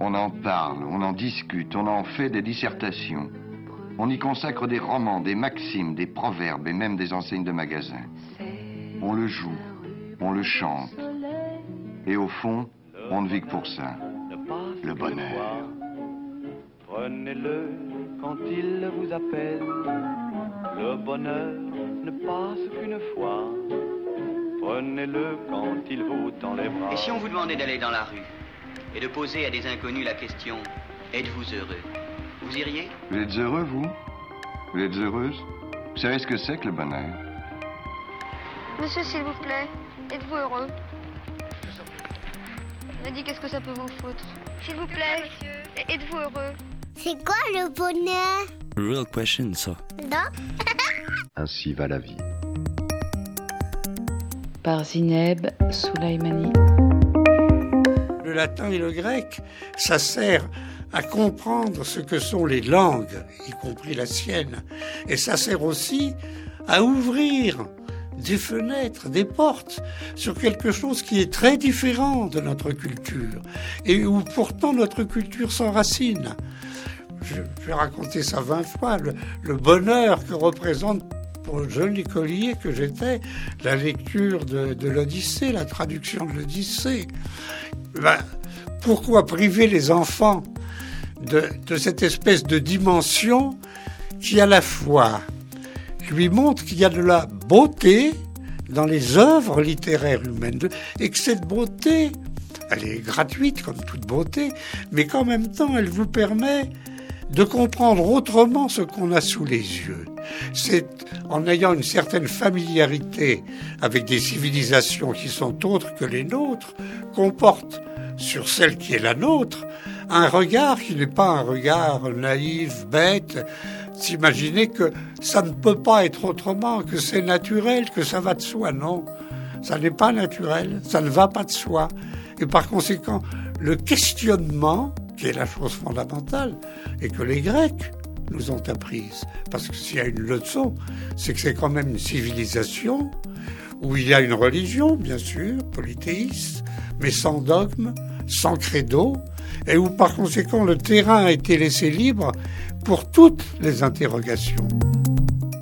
On en parle, on en discute, on en fait des dissertations. On y consacre des romans, des maximes, des proverbes et même des enseignes de magasins. On le joue, on le chante. Et au fond, on ne vit que pour ça. Le bonheur. Prenez-le quand il vous appelle. Le bonheur ne passe qu'une fois. Prenez-le quand il vous tend les bras. Et si on vous demandait d'aller dans la rue? Et de poser à des inconnus la question Êtes-vous heureux? Vous iriez? Vous êtes heureux, vous? Vous êtes heureuse? Vous savez ce que c'est que le bonheur? Monsieur, s'il vous plaît, êtes-vous heureux? M'a dit qu'est-ce que ça peut vous foutre. S'il vous plaît, êtes-vous heureux? C'est quoi le bonheur? Real question, ça. Non. Ainsi va la vie. Par Zineb Soulaimani. Le latin et le grec, ça sert à comprendre ce que sont les langues, y compris la sienne. Et ça sert aussi à ouvrir des fenêtres, des portes sur quelque chose qui est très différent de notre culture et où pourtant notre culture s'enracine. Je vais raconter ça vingt fois, le, bonheur que représente pour jeune écolier que j'étais la lecture de, l'Odyssée, la traduction de l'Odyssée. Ben, pourquoi priver les enfants de, de cette espèce de dimension qui à la fois lui montre qu'il y a de la beauté dans les œuvres littéraires humaines et que cette beauté, elle est gratuite comme toute beauté, mais qu'en même temps, elle vous permet de comprendre autrement ce qu'on a sous les yeux. C'est en ayant une certaine familiarité avec des civilisations qui sont autres que les nôtres qu'on porte sur celle qui est la nôtre un regard qui n'est pas un regard naïf, bête, s'imaginer que ça ne peut pas être autrement, que c'est naturel, que ça va de soi. Non, ça n'est pas naturel, ça ne va pas de soi. Et par conséquent, le questionnement, qui est la chose fondamentale, et que les Grecs nous ont apprise, parce que s'il y a une leçon, c'est que c'est quand même une civilisation où il y a une religion, bien sûr, polythéiste, mais sans dogme, sans credo, et où par conséquent le terrain a été laissé libre pour toutes les interrogations.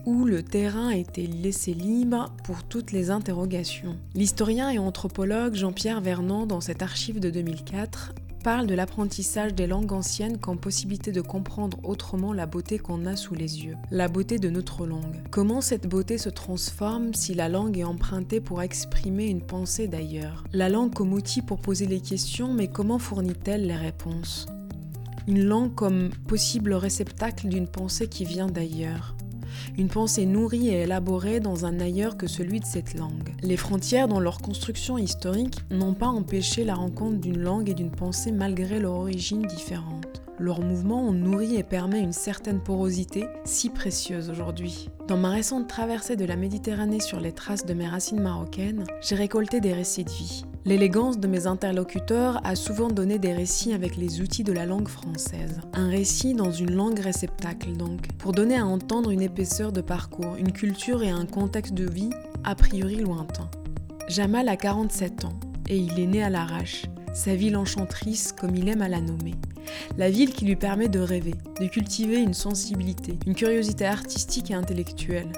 Où le terrain a été laissé libre pour toutes les interrogations. L'historien et anthropologue Jean-Pierre Vernant, dans cette archive de 2004, parle de l'apprentissage des langues anciennes comme possibilité de comprendre autrement la beauté qu'on a sous les yeux, la beauté de notre langue. Comment cette beauté se transforme si la langue est empruntée pour exprimer une pensée d'ailleurs? La langue comme outil pour poser les questions, mais comment fournit-elle les réponses? Une langue comme possible réceptacle d'une pensée qui vient d'ailleurs une pensée nourrie et élaborée dans un ailleurs que celui de cette langue. Les frontières dans leur construction historique n'ont pas empêché la rencontre d'une langue et d'une pensée malgré leur origine différente. Leur mouvement ont nourri et permet une certaine porosité, si précieuse aujourd'hui. Dans ma récente traversée de la Méditerranée sur les traces de mes racines marocaines, j'ai récolté des récits de vie. L'élégance de mes interlocuteurs a souvent donné des récits avec les outils de la langue française. Un récit dans une langue réceptacle donc, pour donner à entendre une épaisseur de parcours, une culture et un contexte de vie a priori lointain. Jamal a 47 ans et il est né à l'arrache, sa ville enchantrice comme il aime à la nommer. La ville qui lui permet de rêver, de cultiver une sensibilité, une curiosité artistique et intellectuelle.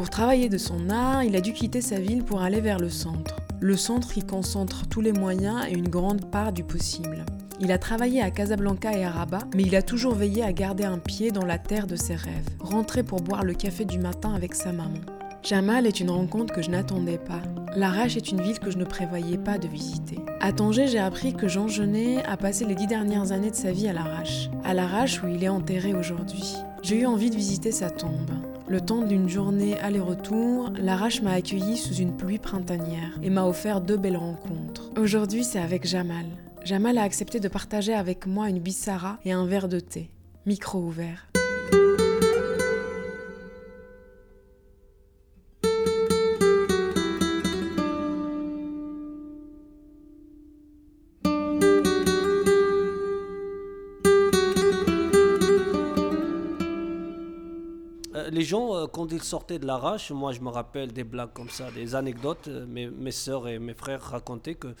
Pour travailler de son art, il a dû quitter sa ville pour aller vers le centre. Le centre qui concentre tous les moyens et une grande part du possible. Il a travaillé à Casablanca et à Rabat, mais il a toujours veillé à garder un pied dans la terre de ses rêves, rentrer pour boire le café du matin avec sa maman. Jamal est une rencontre que je n'attendais pas. Larache est une ville que je ne prévoyais pas de visiter. À Tanger, j'ai appris que Jean Genet a passé les dix dernières années de sa vie à l'Arrache. À l'Arrache où il est enterré aujourd'hui. J'ai eu envie de visiter sa tombe. Le temps d'une journée aller-retour, l'Arrache m'a accueilli sous une pluie printanière et m'a offert deux belles rencontres. Aujourd'hui, c'est avec Jamal. Jamal a accepté de partager avec moi une bissara et un verre de thé. Micro ouvert. Quand ils sortaient de l'arrache, moi je me rappelle des blagues comme ça, des anecdotes. Euh, mes, mes soeurs et mes frères racontaient que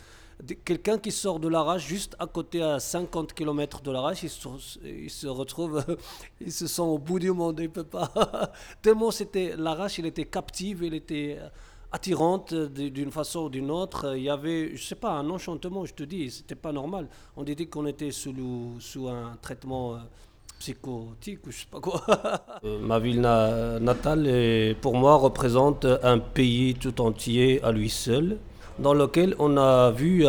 quelqu'un qui sort de l'arrache juste à côté à 50 km de l'arrache, il, se retrouve, il se sent au bout du monde, il peut pas. Tellement c'était l'arrache, il était captive, il était attirante d'une façon ou d'une autre. Il y avait, je sais pas, un enchantement, je te dis, c'était pas normal. On disait qu'on était sous, sous un traitement psychotique ou je sais pas quoi. Euh, ma ville natale, pour moi, représente un pays tout entier à lui seul, dans lequel on a vu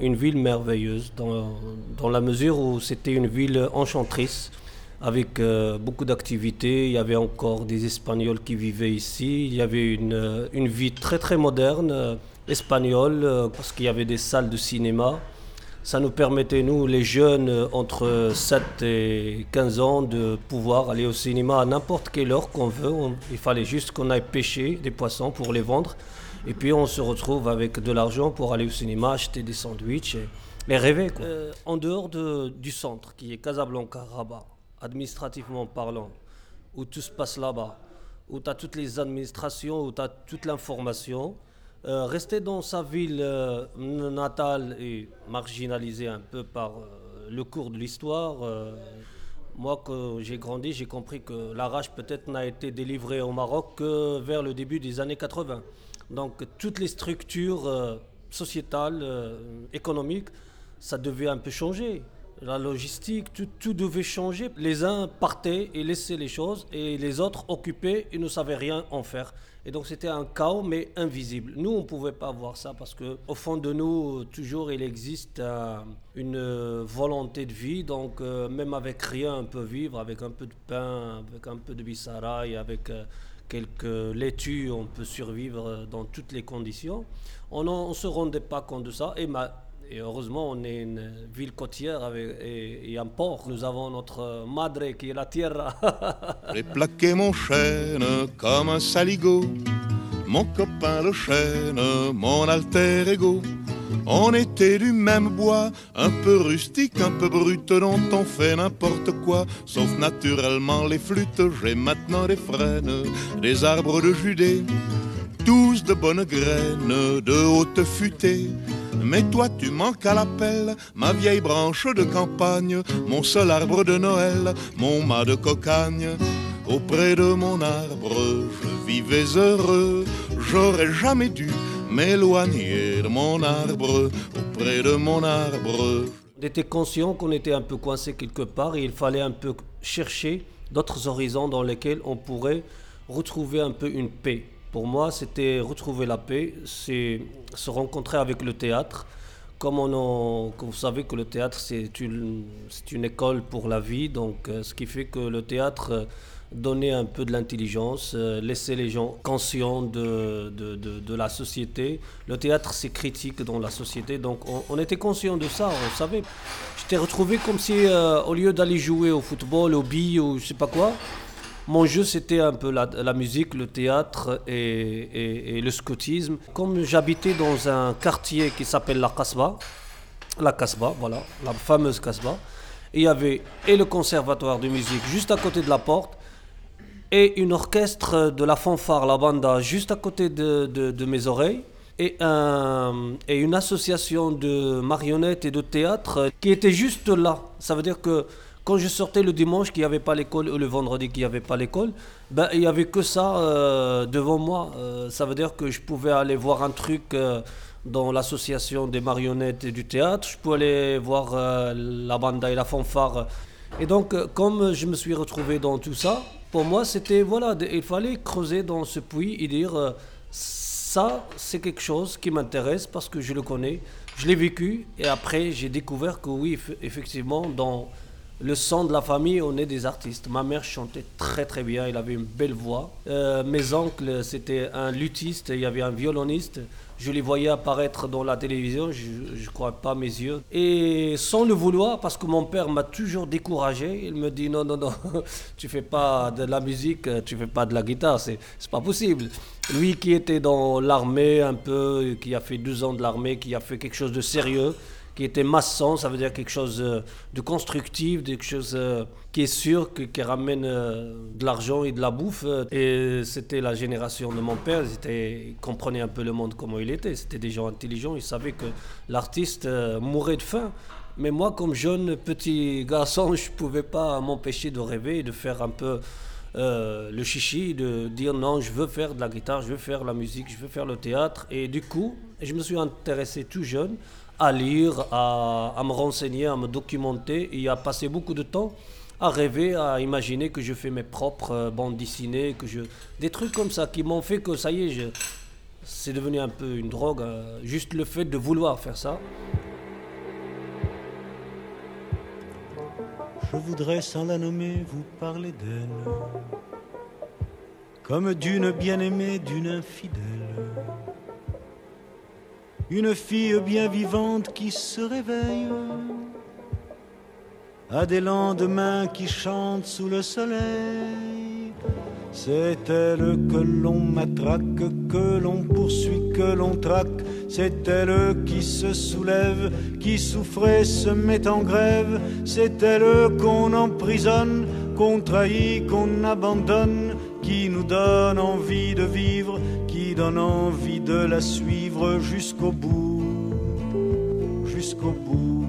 une ville merveilleuse, dans, la mesure où c'était une ville enchantrice avec euh, beaucoup d'activités. Il y avait encore des Espagnols qui vivaient ici. Il y avait une, une vie très très moderne euh, espagnole parce qu'il y avait des salles de cinéma. Ça nous permettait, nous, les jeunes euh, entre 7 et 15 ans, de pouvoir aller au cinéma à n'importe quelle heure qu'on veut. il fallait juste qu'on aille pêcher des poissons pour les vendre. Et puis on se retrouve avec de l'argent pour aller au cinéma, acheter des sandwichs et, rêver. Euh, en dehors de, du centre, qui est Casablanca-Rabat, administrativement parlant, où tout se passe là-bas, où tu as toutes les administrations, où tu as toute l'information, euh, rester dans sa ville euh, natale et marginalisé un peu par euh, le cours de l'histoire, moi, quand j'ai grandi, j'ai compris que l'arrache peut-être n'a été délivrée au Maroc que vers le début des années 80. Donc toutes les structures sociétales, économiques, ça devait un peu changer la logistique, tout, devait changer. Les uns partaient et laissaient les choses et les autres occupaient et ne savaient rien en faire. Et donc c'était un chaos mais invisible. Nous, on ne pouvait pas voir ça parce que au fond de nous, toujours il existe une volonté de vie. Donc euh, même avec rien, on peut vivre, avec un peu de pain, avec un peu de bissaraï, avec euh, quelques laitues, on peut survivre dans toutes les conditions. On ne se rendait pas compte de ça. Et ma, et heureusement, on est une ville côtière avec, et, un port. Nous avons notre madre qui est la tierra. J'ai plaqué mon chêne comme un saligo. Mon copain le chêne, mon alter ego. On était du même bois, un peu rustique, un peu brut, dont on fait n'importe quoi, sauf naturellement les flûtes. J'ai maintenant des frênes, des arbres de Judée, de bonnes graines, de haute futée. Mais toi tu manques à l'appel, ma vieille branche de campagne, mon seul arbre de Noël, mon mât de cocagne. Auprès de mon arbre, je vivais heureux, j'aurais jamais dû m'éloigner de mon arbre, auprès de mon arbre. On était conscient qu'on était un peu coincé quelque part et il fallait un peu chercher d'autres horizons dans lesquels on pourrait retrouver un peu une paix. Pour moi, c'était retrouver la paix, c'est se rencontrer avec le théâtre. Comme, on vous savez que le théâtre, c'est une, une, école pour la vie, donc euh, ce qui fait que le théâtre euh, donnait un peu de l'intelligence, euh, laissait les gens conscients de, de, de, la société. Le théâtre, c'est critique dans la société, donc on, était conscient de ça, on savait. J'étais retrouvé comme si, au lieu d'aller jouer au football, au billes ou je sais pas quoi, mon jeu, c'était un peu la, musique, le théâtre et, le scoutisme. Comme j'habitais dans un quartier qui s'appelle la Casbah, la Casbah, voilà, la fameuse Casbah, il y avait et le conservatoire de musique juste à côté de la porte, et une orchestre de la fanfare, la banda, juste à côté de, mes oreilles, et, et une association de marionnettes et de théâtre qui était juste là. Ça veut dire que quand je sortais le dimanche qu'il n'y avait pas l'école ou le vendredi qu'il n'y avait pas l'école, ben, il n'y avait que ça euh, devant moi. Euh, ça veut dire que je pouvais aller voir un truc euh, dans l'association des marionnettes et du théâtre, je pouvais aller voir la banda et la fanfare. Et donc, comme je me suis retrouvé dans tout ça, pour moi, c'était, voilà, il fallait creuser dans ce puits et dire, ça, c'est quelque chose qui m'intéresse parce que je le connais, je l'ai vécu, et après, j'ai découvert que oui, effectivement, dans le son de la famille, on est des artistes. Ma mère chantait très très bien, elle avait une belle voix. Euh, mes oncles, c'était un luthiste, il y avait un violoniste. Je les voyais apparaître dans la télévision, je ne crois pas mes yeux. Et sans le vouloir, parce que mon père m'a toujours découragé, il me dit non, non, non, tu fais pas de la musique, tu fais pas de la guitare, c'est pas possible. Lui qui était dans l'armée un peu, qui a fait deux ans de l'armée, qui a fait quelque chose de sérieux, qui était maçon, ça veut dire quelque chose euh, de constructif, quelque chose euh, qui est sûr, qui ramène de l'argent et de la bouffe. Et c'était la génération de mon père, ils, comprenaient un peu le monde comment il était. C'était des gens intelligents, ils savaient que l'artiste mourait de faim. Mais moi, comme jeune petit garçon, je ne pouvais pas m'empêcher de rêver et de faire un peu euh, le chichi, de dire non, je veux faire de la guitare, je veux faire la musique, je veux faire le théâtre. Et du coup, je me suis intéressé tout jeune à lire, à, me renseigner, à me documenter et à passer beaucoup de temps à rêver, à imaginer que je fais mes propres euh, bandes dessinées, que je... des trucs comme ça qui m'ont fait que ça y est, c'est devenu un peu une drogue, euh, juste le fait de vouloir faire ça. Je voudrais sans la nommer vous parler d'elle, comme d'une bien-aimée, d'une infidèle. Une fille bien vivante qui se réveille, à des lendemains qui chantent sous le soleil. C'est elle que l'on matraque, que l'on poursuit, que l'on traque c'est elle qui se soulève, qui souffrait, se met en grève. C'est elle qu'on emprisonne, qu'on trahit, qu'on abandonne, qui nous donne envie de vivre, qui donne envie de la suivre jusqu'au bout, jusqu'au bout.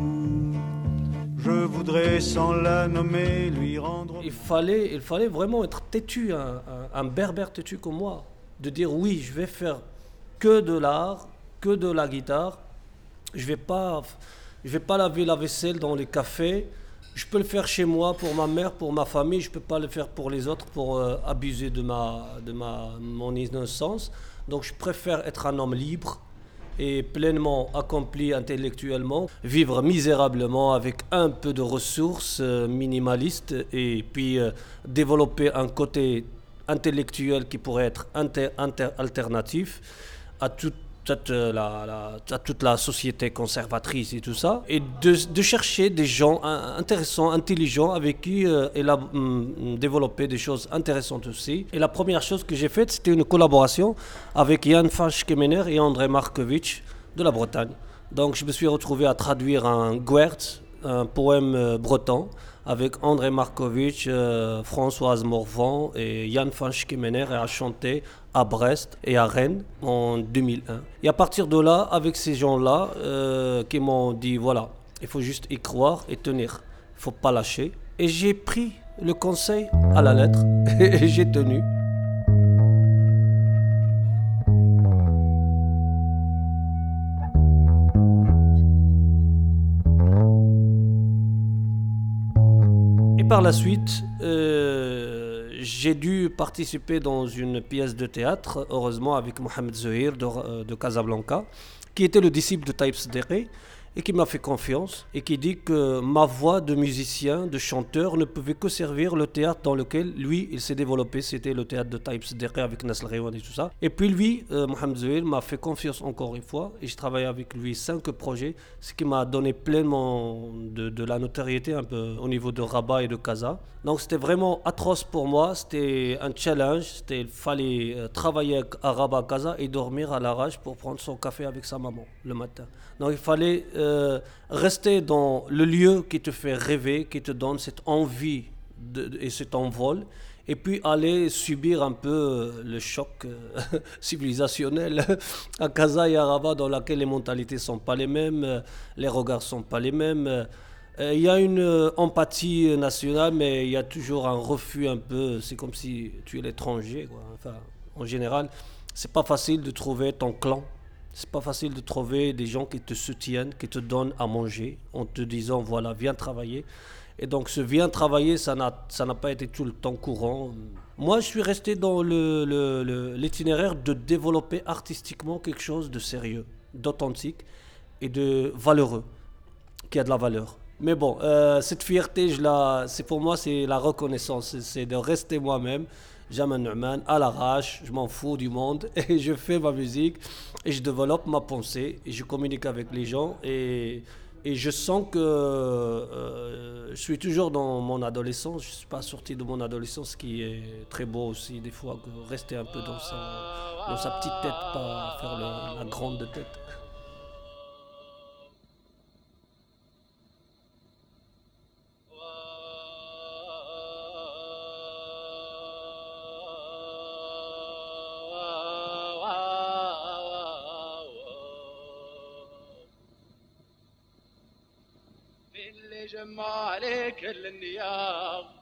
Je voudrais sans la nommer lui rendre. Il fallait, vraiment être têtu, un berbère têtu comme moi, de dire oui, je vais faire que de l'art, que de la guitare. Je vais pas, je vais pas laver la vaisselle dans les cafés. Je peux le faire chez moi pour ma mère, pour ma famille. Je peux pas le faire pour les autres pour euh, abuser de ma, de ma, mon innocence. Donc je préfère être un homme libre et pleinement accompli intellectuellement, vivre misérablement avec un peu de ressources euh, minimalistes et puis euh, développer un côté intellectuel qui pourrait être inter, alternatif à toute toute euh, la, toute la société conservatrice et tout ça, et de, chercher des gens intéressants, intelligents, avec qui euh, elle a mm, développé des choses intéressantes aussi. Et la première chose que j'ai faite, c'était une collaboration avec Jan Kemener et André Markovitch de la Bretagne. Donc je me suis retrouvé à traduire un Guert, un poème euh, breton, avec André Markovitch, Françoise Morvan et Jan van Schkemener et à chanter à Brest et à Rennes en 2001. Et à partir de là, avec ces gens-là euh, qui m'ont dit voilà, il faut juste y croire et tenir, faut pas lâcher. Et j'ai pris le conseil à la lettre et j'ai tenu. Et par la suite, euh, j'ai dû participer dans une pièce de théâtre, heureusement avec Mohamed Zouhir de, euh, Casablanca, qui était le disciple de Taïb Sderi et qui m'a fait confiance et qui dit que ma voix de musicien, de chanteur ne pouvait que servir le théâtre dans lequel lui il s'est développé. C'était le théâtre de Taïb Sderi avec Nasl Rewan et tout ça. Et puis lui, euh, Mohamed Zouhir, m'a fait confiance encore une fois et je travaille avec lui cinq projets, ce qui m'a donné pleinement de, de, la notoriété un peu au niveau de Rabat et de Casa. Donc c'était vraiment atroce pour moi, c'était un challenge, il fallait euh, travailler à Rabat, Casa et dormir à l'arrache pour prendre son café avec sa maman le matin. Donc il fallait euh, rester dans le lieu qui te fait rêver, qui te donne cette envie et cet envol, et puis aller subir un peu euh, le choc euh, civilisationnel à Casa et à Rabat, dans lequel les mentalités sont pas les mêmes, les regards sont pas les mêmes. Il y a une empathie nationale, mais il y a toujours un refus un peu. C'est comme si tu es l'étranger. Enfin, en général, c'est pas facile de trouver ton clan c'est pas facile de trouver des gens qui te soutiennent, qui te donnent à manger en te disant voilà, viens travailler. Et donc ce viens travailler, ça n'a pas été tout le temps courant. Moi, je suis resté dans l'itinéraire le, de développer artistiquement quelque chose de sérieux, d'authentique et de valeureux, qui a de la valeur. Mais bon, euh, cette fierté, c'est pour moi, c'est la reconnaissance, c'est de rester moi-même. Jamal Nu'man à l'arrache, je m'en fous du monde et je fais ma musique et je développe ma pensée et je communique avec les gens et, et je sens que euh, je suis toujours dans mon adolescence, je ne suis pas sorti de mon adolescence, ce qui est très beau aussi des fois, que rester un peu dans sa, dans sa petite tête, pas faire la grande tête. جمالك النياب.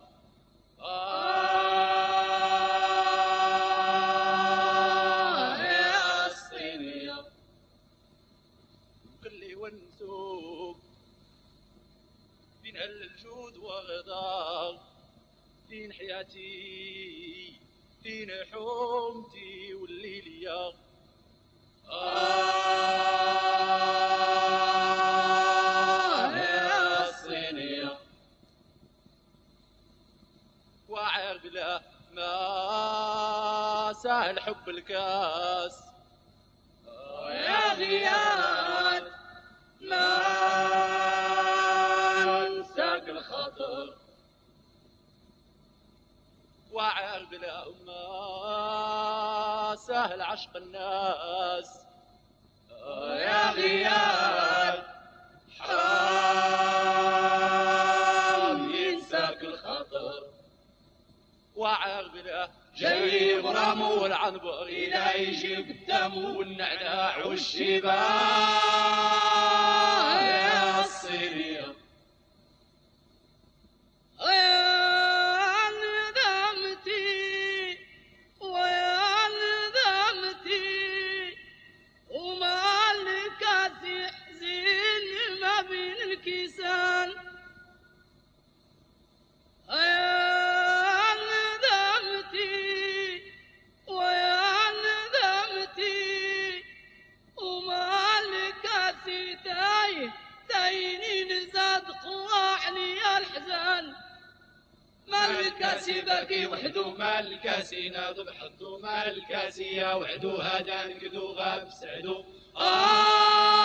الورم والعنبر إلى يجيب الدم والنعناع والشباب يا الصيرير الكاسي باكي وحدو مالك سينا ضبحتو الكاسي يا وحدو هذا نقدو غاب سعدو. آه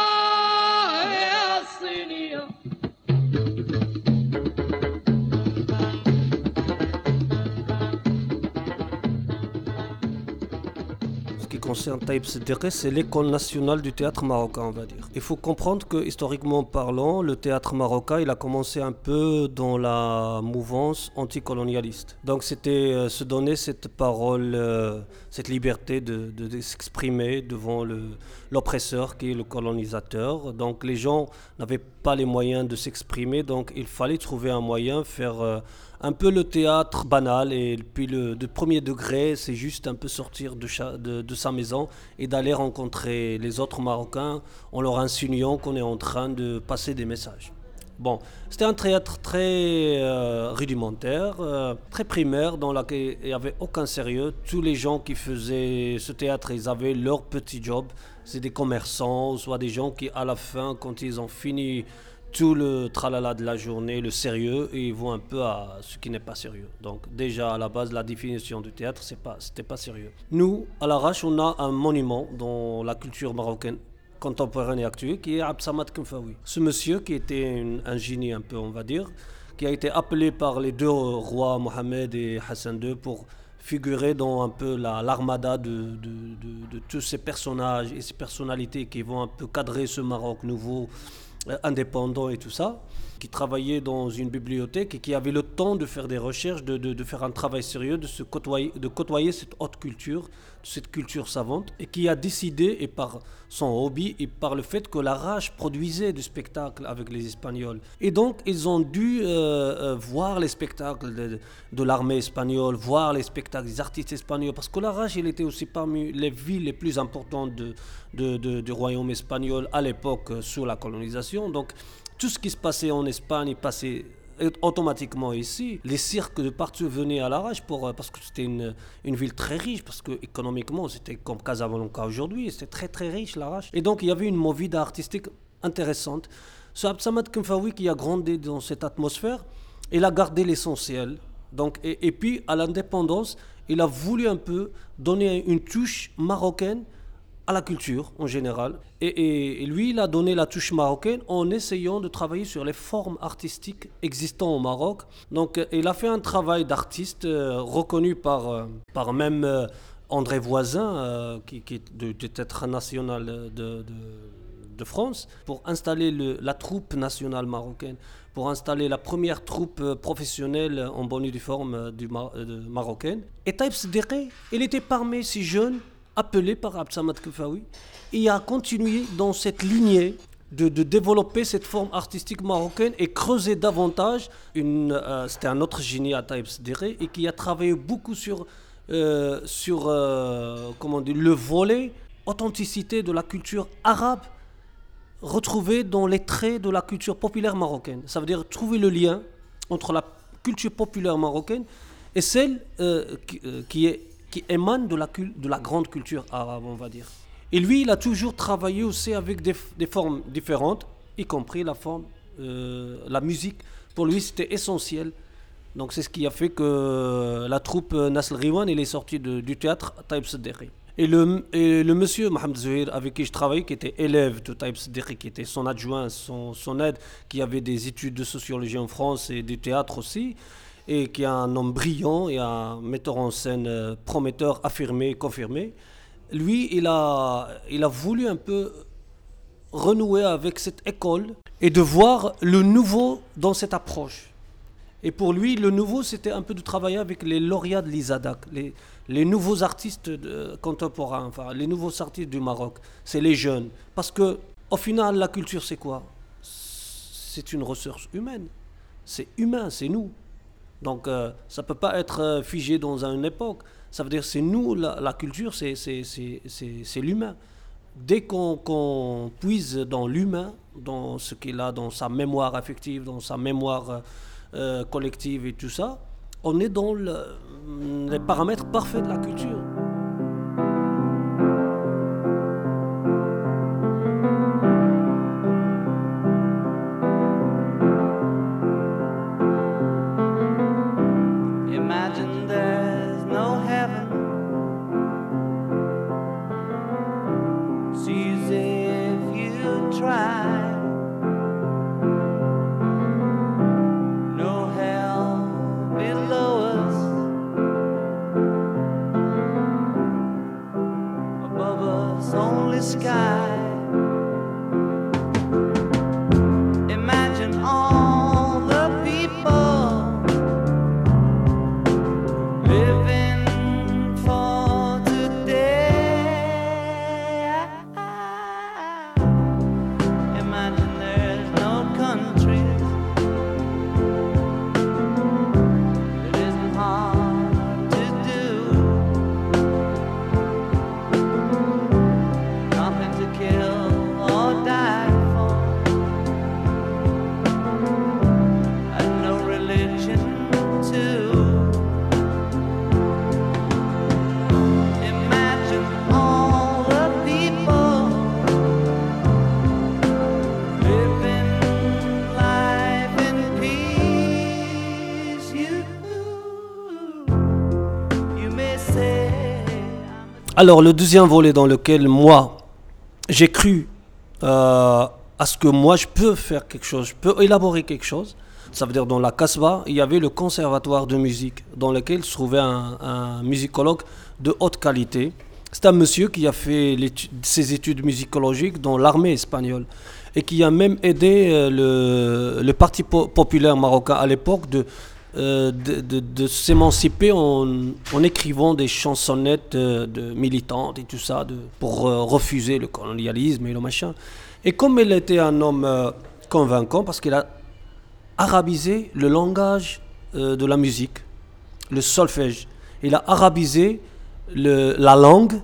يا الصينية. Qui concerne Taïb Seddiqi, c'est l'école nationale du théâtre marocain, on va dire. Il faut comprendre que, historiquement parlant, le théâtre marocain, il a commencé un peu dans la mouvance anticolonialiste. Donc c'était euh, se donner cette parole, euh, cette liberté de, s'exprimer devant l'oppresseur qui est le colonisateur. Donc les gens n'avaient pas les moyens de s'exprimer, donc il fallait trouver un moyen, faire euh, un peu le théâtre banal et puis le de premier degré, c'est juste un peu sortir de, sa maison et d'aller rencontrer les autres Marocains en leur insinuant qu'on est en train de passer des messages. Bon, c'était un théâtre très euh, rudimentaire, euh, très primaire, dans lequel il n'y avait aucun sérieux. Tous les gens qui faisaient ce théâtre, ils avaient leur petit job. C'est des commerçants, soit des gens qui, à la fin, quand ils ont fini tout le tralala de la journée, le sérieux, et ils vont un peu à ce qui n'est pas sérieux. Donc déjà, à la base, la définition du théâtre, c'est pas, pas sérieux. Nous, à l'Arrache, on a un monument dans la culture marocaine contemporaine et actuelle, qui est Absamat Kemfaoui. Ce monsieur, qui était un, génie un peu, on va dire, qui a été appelé par les deux rois, Mohamed et Hassan II, pour figurer dans un peu la- l'armada de- de- de tous ces personnages et ces personnalités qui vont un peu cadrer ce Maroc nouveau, euh, indépendant et tout ça, qui travaillait dans une bibliothèque et qui avait le temps de faire des recherches, de, de- faire un travail sérieux, de se côtoyer, de côtoyer cette haute culture, cette culture savante, et qui a décidé, et par son hobby, et par le fait que la rage produisait du spectacle avec les Espagnols. Et donc, ils ont dû euh, euh, voir les spectacles de, l'armée espagnole, voir les spectacles des artistes espagnols, parce que la rage, il était aussi parmi les villes les plus importantes de- du royaume espagnol à l'époque, euh, sous la colonisation. Donc, tout ce qui se passait en Espagne passait automatiquement ici. Les cirques de partout venaient à l'arrache pour, euh, parce que c'était une, une ville très riche, parce que économiquement c'était comme Casablanca aujourd'hui, c'était très très riche l'arrache. Et donc il y avait une movida artistique intéressante. Ce Absamad Kemfaoui qui a grandi dans cette atmosphère, il a gardé l'essentiel. Donc, et puis à l'indépendance, il a voulu un peu donner une touche marocaine à la culture en général. Et, lui, il a donné la touche marocaine en essayant de travailler sur les formes artistiques existantes au Maroc. Donc, euh, il a fait un travail d'artiste euh, reconnu par, euh, par même André Voisin, qui, qui est de- du théâtre national de, de- de France, pour installer le- la troupe nationale marocaine, pour installer la première troupe professionnelle en bonne et due forme euh, du de- marocaine. Et Taïb Seddiqi, il était parmi ces jeunes appelé par Absamat Koufaoui et a continué dans cette lignée de, développer cette forme artistique marocaine et creuser davantage. Euh, c'était un autre génie à Taïb Sdéré et qui a travaillé beaucoup sur, euh, sur comment dire, le volet authenticité de la culture arabe retrouvée dans les traits de la culture populaire marocaine. Ça veut dire trouver le lien entre la culture populaire marocaine et celle qui, est, qui émane de la, de la grande culture arabe, on va dire. Et lui, il a toujours travaillé aussi avec des, formes différentes, y compris la forme, euh, la musique. Pour lui, c'était essentiel. Donc c'est ce qui a fait que la troupe Nasl Riwan, est sortie du théâtre Taïb Sederi. Et le, et le monsieur Mohamed Zouhir, avec qui je travaillais, qui était élève de Taïb Sederi, qui était son adjoint, son, son aide, qui avait des études de sociologie en France et du théâtre aussi, et qui est un homme brillant et un metteur en scène euh, prometteur, affirmé, confirmé lui, il a, il a voulu un peu renouer avec cette école et de voir le nouveau dans cette approche. Et pour lui, le nouveau, c'était un peu de travailler avec les lauréats de l'ISADAC, les, les nouveaux artistes contemporains, enfin, les nouveaux artistes du Maroc. C'est les jeunes. Parce que, au final, la culture, c'est quoi? C'est une ressource humaine. C'est humain, c'est nous. Donc, euh, ça ne peut pas être euh, figé dans une époque. Ça veut dire c'est nous, la, culture, c'est l'humain. Dès qu'on puise dans l'humain, dans ce qu'il a, dans sa mémoire affective, dans sa mémoire euh, collective et tout ça, on est dans les paramètres parfaits de la culture. Alors, le deuxième volet dans lequel moi, j'ai cru euh, à ce que moi, je peux faire quelque chose, je peux élaborer quelque chose. Ça veut dire dans la Casbah, il y avait le conservatoire de musique dans lequel se trouvait un, musicologue de haute qualité. C'est un monsieur qui a fait ses études musicologiques dans l'armée espagnole et qui a même aidé euh, le, le, Parti populaire marocain à l'époque de euh, de, s'émanciper en, écrivant des chansonnettes euh, de, militantes et tout ça pour euh, refuser le colonialisme et le machin. Et comme il était un homme convaincant, parce qu'il a arabisé le langage de la musique, le solfège, il a arabisé la langue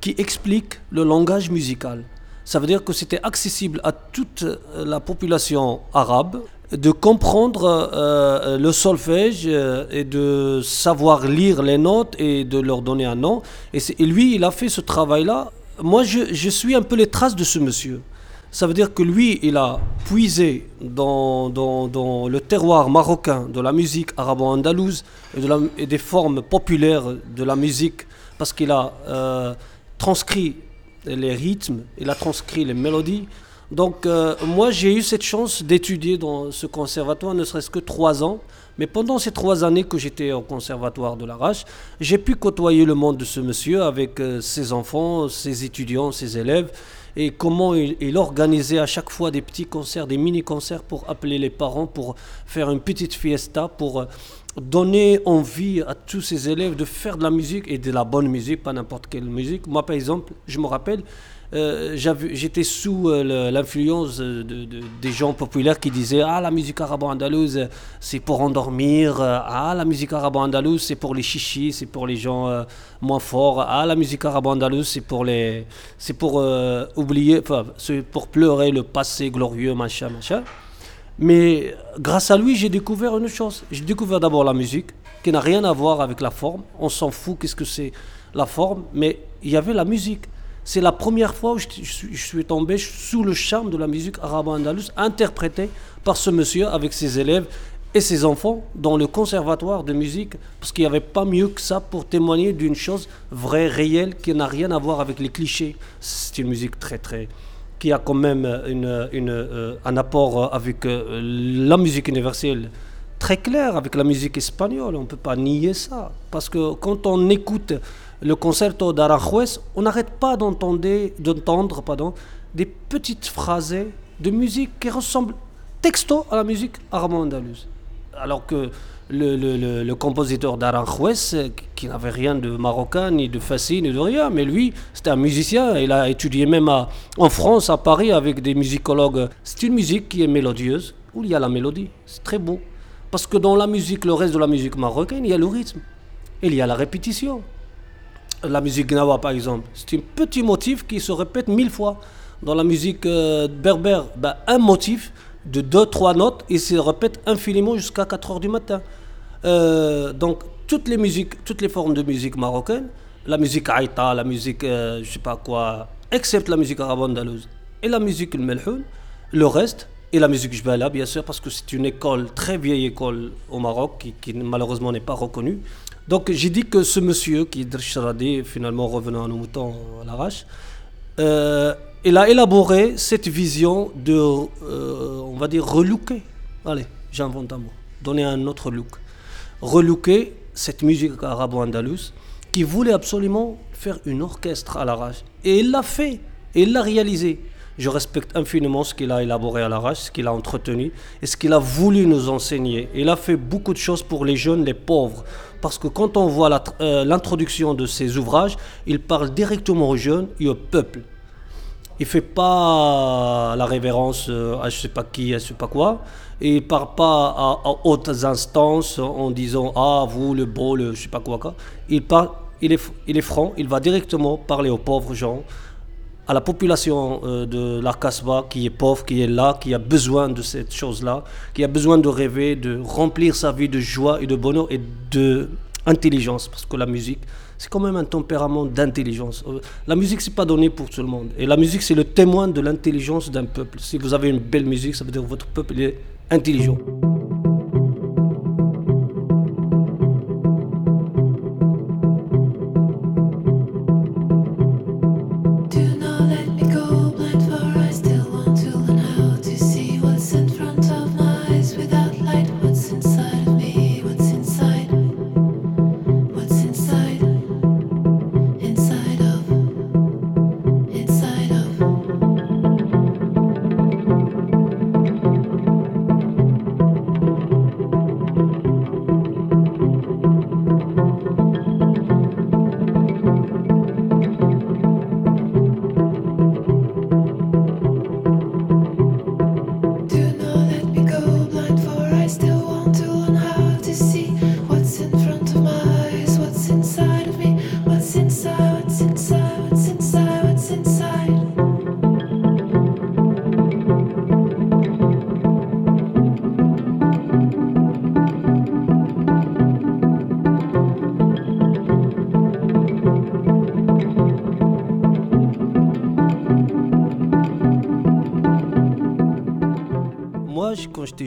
qui explique le langage musical. Ça veut dire que c'était accessible à toute la population arabe de comprendre euh, le solfège euh, et de savoir lire les notes et de leur donner un nom. Et, lui, il a fait ce travail-là. Moi, je, suis un peu les traces de ce monsieur. Ça veut dire que lui, il a puisé dans, dans, le terroir marocain de la musique arabo-andalouse et, de et des formes populaires de la musique, parce qu'il a euh, transcrit les rythmes, il a transcrit les mélodies. Donc euh, moi j'ai eu cette chance d'étudier dans ce conservatoire, ne serait-ce que trois ans. Mais pendant ces trois années que j'étais au conservatoire de l'Arrache, j'ai pu côtoyer le monde de ce monsieur avec euh, ses enfants, ses étudiants, ses élèves, et comment il, organisait à chaque fois des petits concerts, des mini-concerts pour appeler les parents, pour faire une petite fiesta, pour euh, donner envie à tous ses élèves de faire de la musique et de la bonne musique, pas n'importe quelle musique. Moi par exemple, je me rappelle, euh, j'étais sous euh, l'influence de, des gens populaires qui disaient Ah, la musique arabo-andalouse, c'est pour endormir. Ah, la musique arabo-andalouse, c'est pour les chichis, c'est pour les gens moins forts. Ah, la musique arabo-andalouse, c'est pour les. C'est pour oublier, c'est pour pleurer le passé glorieux, machin, machin. Mais grâce à lui, j'ai découvert une chose. J'ai découvert d'abord la musique, qui n'a rien à voir avec la forme. On s'en fout, qu'est-ce que c'est la forme, mais il y avait la musique. C'est la première fois où je, suis tombé sous le charme de la musique arabo-andalouse, interprétée par ce monsieur avec ses élèves et ses enfants dans le conservatoire de musique, parce qu'il n'y avait pas mieux que ça pour témoigner d'une chose vraie, réelle, qui n'a rien à voir avec les clichés. C'est une musique très, très. qui a quand même une, euh, un apport avec euh, la musique universelle très clair, avec la musique espagnole. On ne peut pas nier ça. Parce que quand on écoute le concerto d'Aranjuez, on n'arrête pas d'entendre des petites phrases de musique qui ressemblent texto à la musique arabo-andalouse. Alors que le, compositeur d'Aranjuez, qui n'avait rien de marocain, ni de facile, ni de rien, mais lui, c'était un musicien. Il a étudié même en France, à Paris, avec des musicologues. C'est une musique qui est mélodieuse, où il y a la mélodie. C'est très beau. Parce que dans la musique, le reste de la musique marocaine, il y a le rythme. Il y a la répétition la musique gnawa par exemple, c'est un petit motif qui se répète mille fois. Dans la musique euh, berbère, ben, un motif de deux, trois notes, il se répète infiniment jusqu'à 4 heures du matin. Euh, donc toutes les musiques, toutes les formes de musique marocaine, la musique aïta, la musique euh, je sais pas quoi, excepte la musique arabe-andalouse et la musique melhoun, le reste, et la musique jbala bien sûr, parce que c'est une école, très vieille école au Maroc, qui malheureusement n'est pas reconnue. Donc j'ai dit que ce monsieur, qui est Drcharadi, finalement revenant à nos moutons à l'arrache, euh, il a élaboré cette vision de, euh, on va dire, relooker. Allez, j'invente un mot. Donner un autre look. Relooker cette musique arabo-andalouse qui voulait absolument faire une orchestre à l'arrache. Et il l'a fait. Il l'a réalisé. Je respecte infiniment ce qu'il a élaboré à l'arrache, ce qu'il a entretenu et ce qu'il a voulu nous enseigner. Il a fait beaucoup de choses pour les jeunes, les pauvres. Parce que quand on voit euh, l'introduction de ses ouvrages, il parle directement aux jeunes et au peuple. Il ne fait pas la révérence euh, à je ne sais pas qui, à je ne sais pas quoi. Il ne parle pas à, hautes instances en disant Ah, vous, le beau, le je ne sais pas quoi. quoi. Il, parle, il est franc, il va directement parler aux pauvres gens, à la population euh, de la Casbah qui est pauvre, qui est là, qui a besoin de cette chose-là, qui a besoin de rêver, de remplir sa vie de joie et de bonheur et d'intelligence. Parce que la musique, c'est quand même un tempérament d'intelligence. Euh, la musique, c'est pas donné pour tout le monde. Et la musique, c'est le témoin de l'intelligence d'un peuple. Si vous avez une belle musique, ça veut dire que votre peuple est intelligent.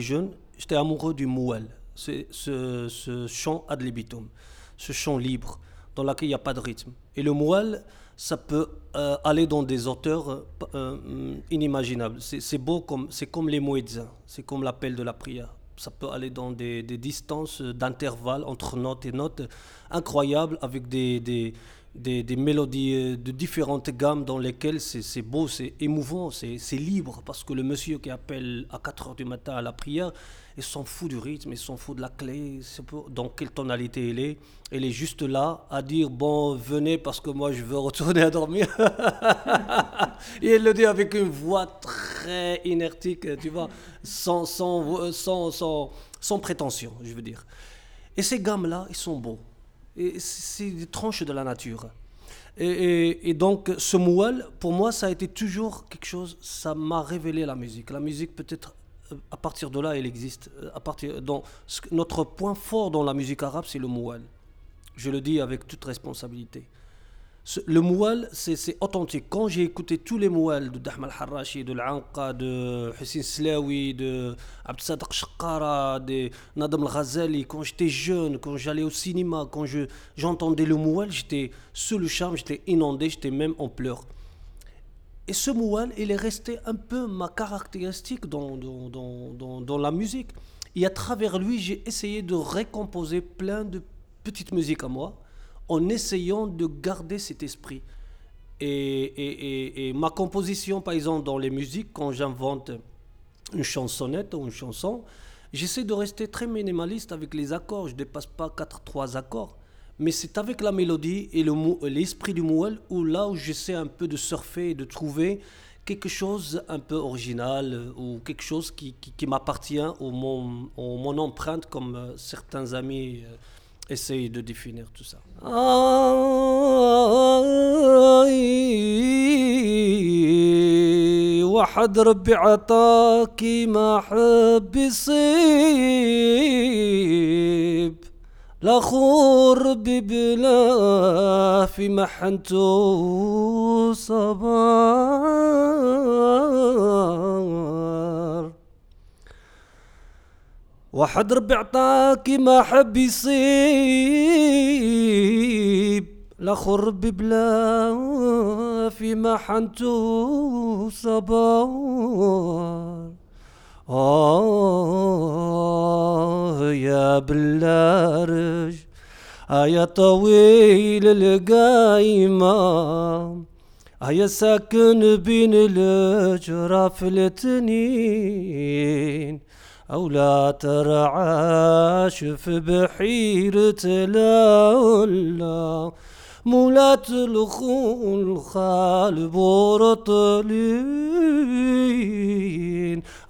Jeune, j'étais amoureux du mouel, ce, ce, chant ad libitum, ce chant libre dans lequel il n'y a pas de rythme. Et le mouel, ça peut euh, aller dans des hauteurs euh, euh, inimaginables. C'est beau, comme, c'est comme les moetzins, c'est comme l'appel de la prière. Ça peut aller dans des, distances d'intervalle entre notes et notes incroyables, avec des, des, des, mélodies euh, de différentes gammes dans lesquelles c'est beau, c'est émouvant, c'est libre, parce que le monsieur qui appelle à 4 heures du matin à la prière, il s'en fout du rythme, il s'en fout de la clé, dans quelle tonalité il est. Il est juste là à dire bon, venez parce que moi je veux retourner à dormir. Et il le dit avec une voix très inertique, tu vois, sans, sans, sans, sans, sans prétention, je veux dire. Et ces gammes-là, ils sont beaux. C'est des tranches de la nature. Et, donc, ce moual, pour moi, ça a été toujours quelque chose, ça m'a révélé la musique. La musique, peut-être, euh, à partir de là, elle existe. Euh, à partir, notre point fort dans la musique arabe, c'est le moual. Je le dis avec toute responsabilité le moual, c'est authentique. Quand j'ai écouté tous les mouals de Dahmal Harashi, de l'Anqa, de Hussein Slawi, de Abd Sadaq Shakara, de Nadam Al-Ghazali, quand j'étais jeune, quand j'allais au cinéma, quand j'entendais le moual, j'étais sous le charme, j'étais inondé, j'étais même en pleurs. Et ce moual, il est resté un peu ma caractéristique dans, dans, dans, dans la musique. Et à travers lui, j'ai essayé de récomposer plein de petites musiques à moi en essayant de garder cet esprit. Et, ma composition, par exemple, dans les musiques, quand j'invente une chansonnette ou une chanson, j'essaie de rester très minimaliste avec les accords. Je ne dépasse pas 4-3 accords. Mais c'est avec la mélodie et l'esprit du mouel où là où j'essaie un peu de surfer et de trouver quelque chose un peu original ou quelque chose qui, m'appartient ou mon, mon, empreinte comme euh, certains amis. Essaye de définir tout ça. واحد ربي عطاكي ما حب يصيب لا ربي بلا في محنته صبار واحد ربي عطاكي ما حب يصيب. الآخر ربي بلا في محنته صبار. آه يا بلارج يا طويل القايمة يا ساكن بين الجراف الاتنين. أو لا ترعاش في بحيرة لا مولات الخول خال بورطلين.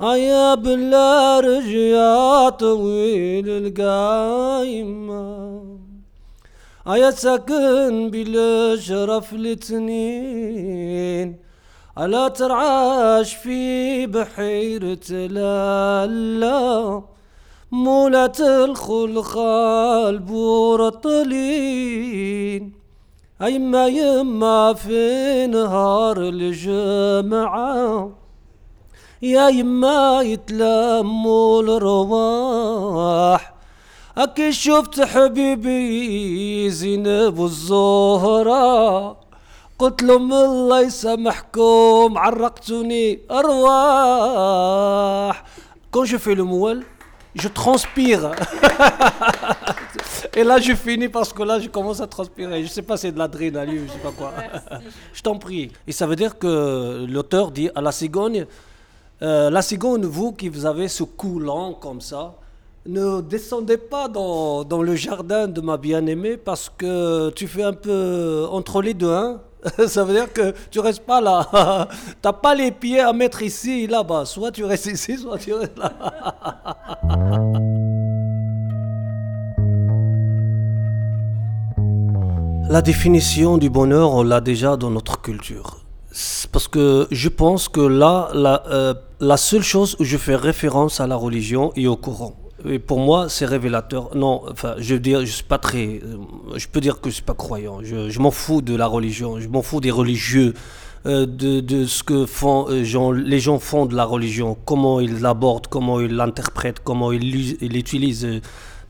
يا بلا رجيا طويل القايمة. يا ساكن بالشرف الاثنين. ألا ترعاش في بحيرة لالا مولات الخلخال بور الطلين أيما يما في نهار الجمعة. يا يما يتلموا الرواح. أكي شفت حبيبي زينب الزهرة. قلت لهم الله يسامحكم عرقتوني ارواح quand je fais le moual je transpire et là je finis parce que là je commence à transpirer je sais pas c'est de l'adrénaline je sais pas quoi je t'en prie et ça veut dire que l'auteur dit à la cigogne euh, la cigogne vous qui vous avez ce coulant comme ça ne descendez pas dans, dans le jardin de ma bien-aimée parce que tu fais un peu entre les deux, hein ça veut dire que tu restes pas là. T'as pas les pieds à mettre ici et là-bas. Soit tu restes ici, soit tu restes là. La définition du bonheur, on l'a déjà dans notre culture. Parce que je pense que là, la, euh, la seule chose où je fais référence à la religion et au courant et pour moi, c'est révélateur. Non, enfin, je veux dire, je suis pas très. Euh, je peux dire que je suis pas croyant. Je, m'en fous de la religion. Je m'en fous des religieux, euh, de, de, ce que font euh, les gens font de la religion, comment ils l'abordent, comment ils l'interprètent, comment ils l'utilisent.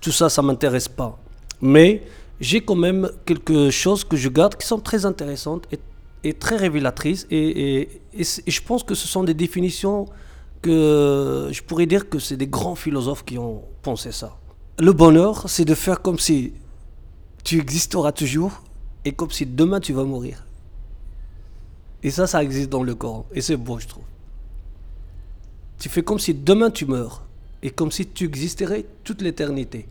Tout ça, ça m'intéresse pas. Mais j'ai quand même quelque chose que je garde qui sont très intéressantes et, et très révélatrices. Et, et, je pense que ce sont des définitions que je pourrais dire que c'est des grands philosophes qui ont pensé ça. Le bonheur, c'est de faire comme si tu existeras toujours et comme si demain tu vas mourir. Et ça, ça existe dans le Coran. Et c'est beau, je trouve. Tu fais comme si demain tu meurs. Et comme si tu existerais toute l'éternité.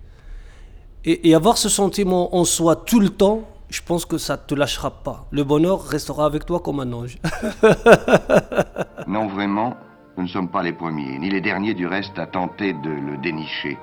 Et, et, avoir ce sentiment en soi tout le temps, je pense que ça ne te lâchera pas. Le bonheur restera avec toi comme un ange. non, vraiment, nous ne sommes pas les premiers, ni les derniers du reste à tenter de le dénicher.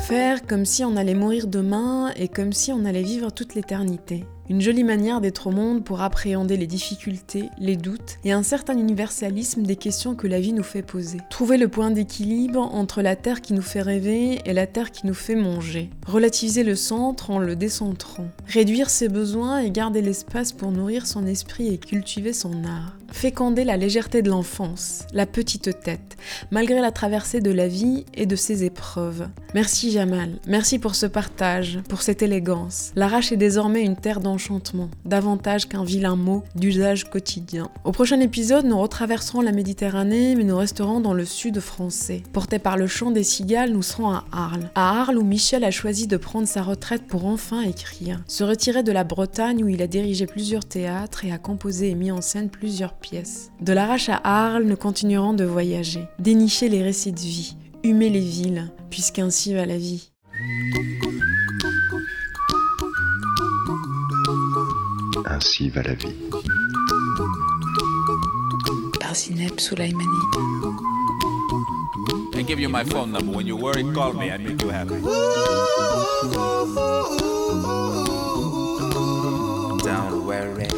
Faire comme si on allait mourir demain et comme si on allait vivre toute l'éternité. Une jolie manière d'être au monde pour appréhender les difficultés, les doutes et un certain universalisme des questions que la vie nous fait poser. Trouver le point d'équilibre entre la terre qui nous fait rêver et la terre qui nous fait manger. Relativiser le centre en le décentrant. Réduire ses besoins et garder l'espace pour nourrir son esprit et cultiver son art. Féconder la légèreté de l'enfance, la petite tête, malgré la traversée de la vie et de ses épreuves. Merci Jamal, merci pour ce partage, pour cette élégance. L'Arrache est désormais une terre d'enchantement, davantage qu'un vilain mot d'usage quotidien. Au prochain épisode, nous retraverserons la Méditerranée, mais nous resterons dans le sud français. Portés par le chant des cigales, nous serons à Arles. À Arles où Michel a choisi de prendre sa retraite pour enfin écrire. Se retirer de la Bretagne où il a dirigé plusieurs théâtres et a composé et mis en scène plusieurs pièces. De l'Arrache à Arles, nous continuerons de voyager, dénicher les récits de vie, humer les villes, puisqu'ainsi va la vie. Ainsi va la vie. Par Zineb Soulaimani. I give you my phone number. When you're worried, call me. I make you happy. Don't worry.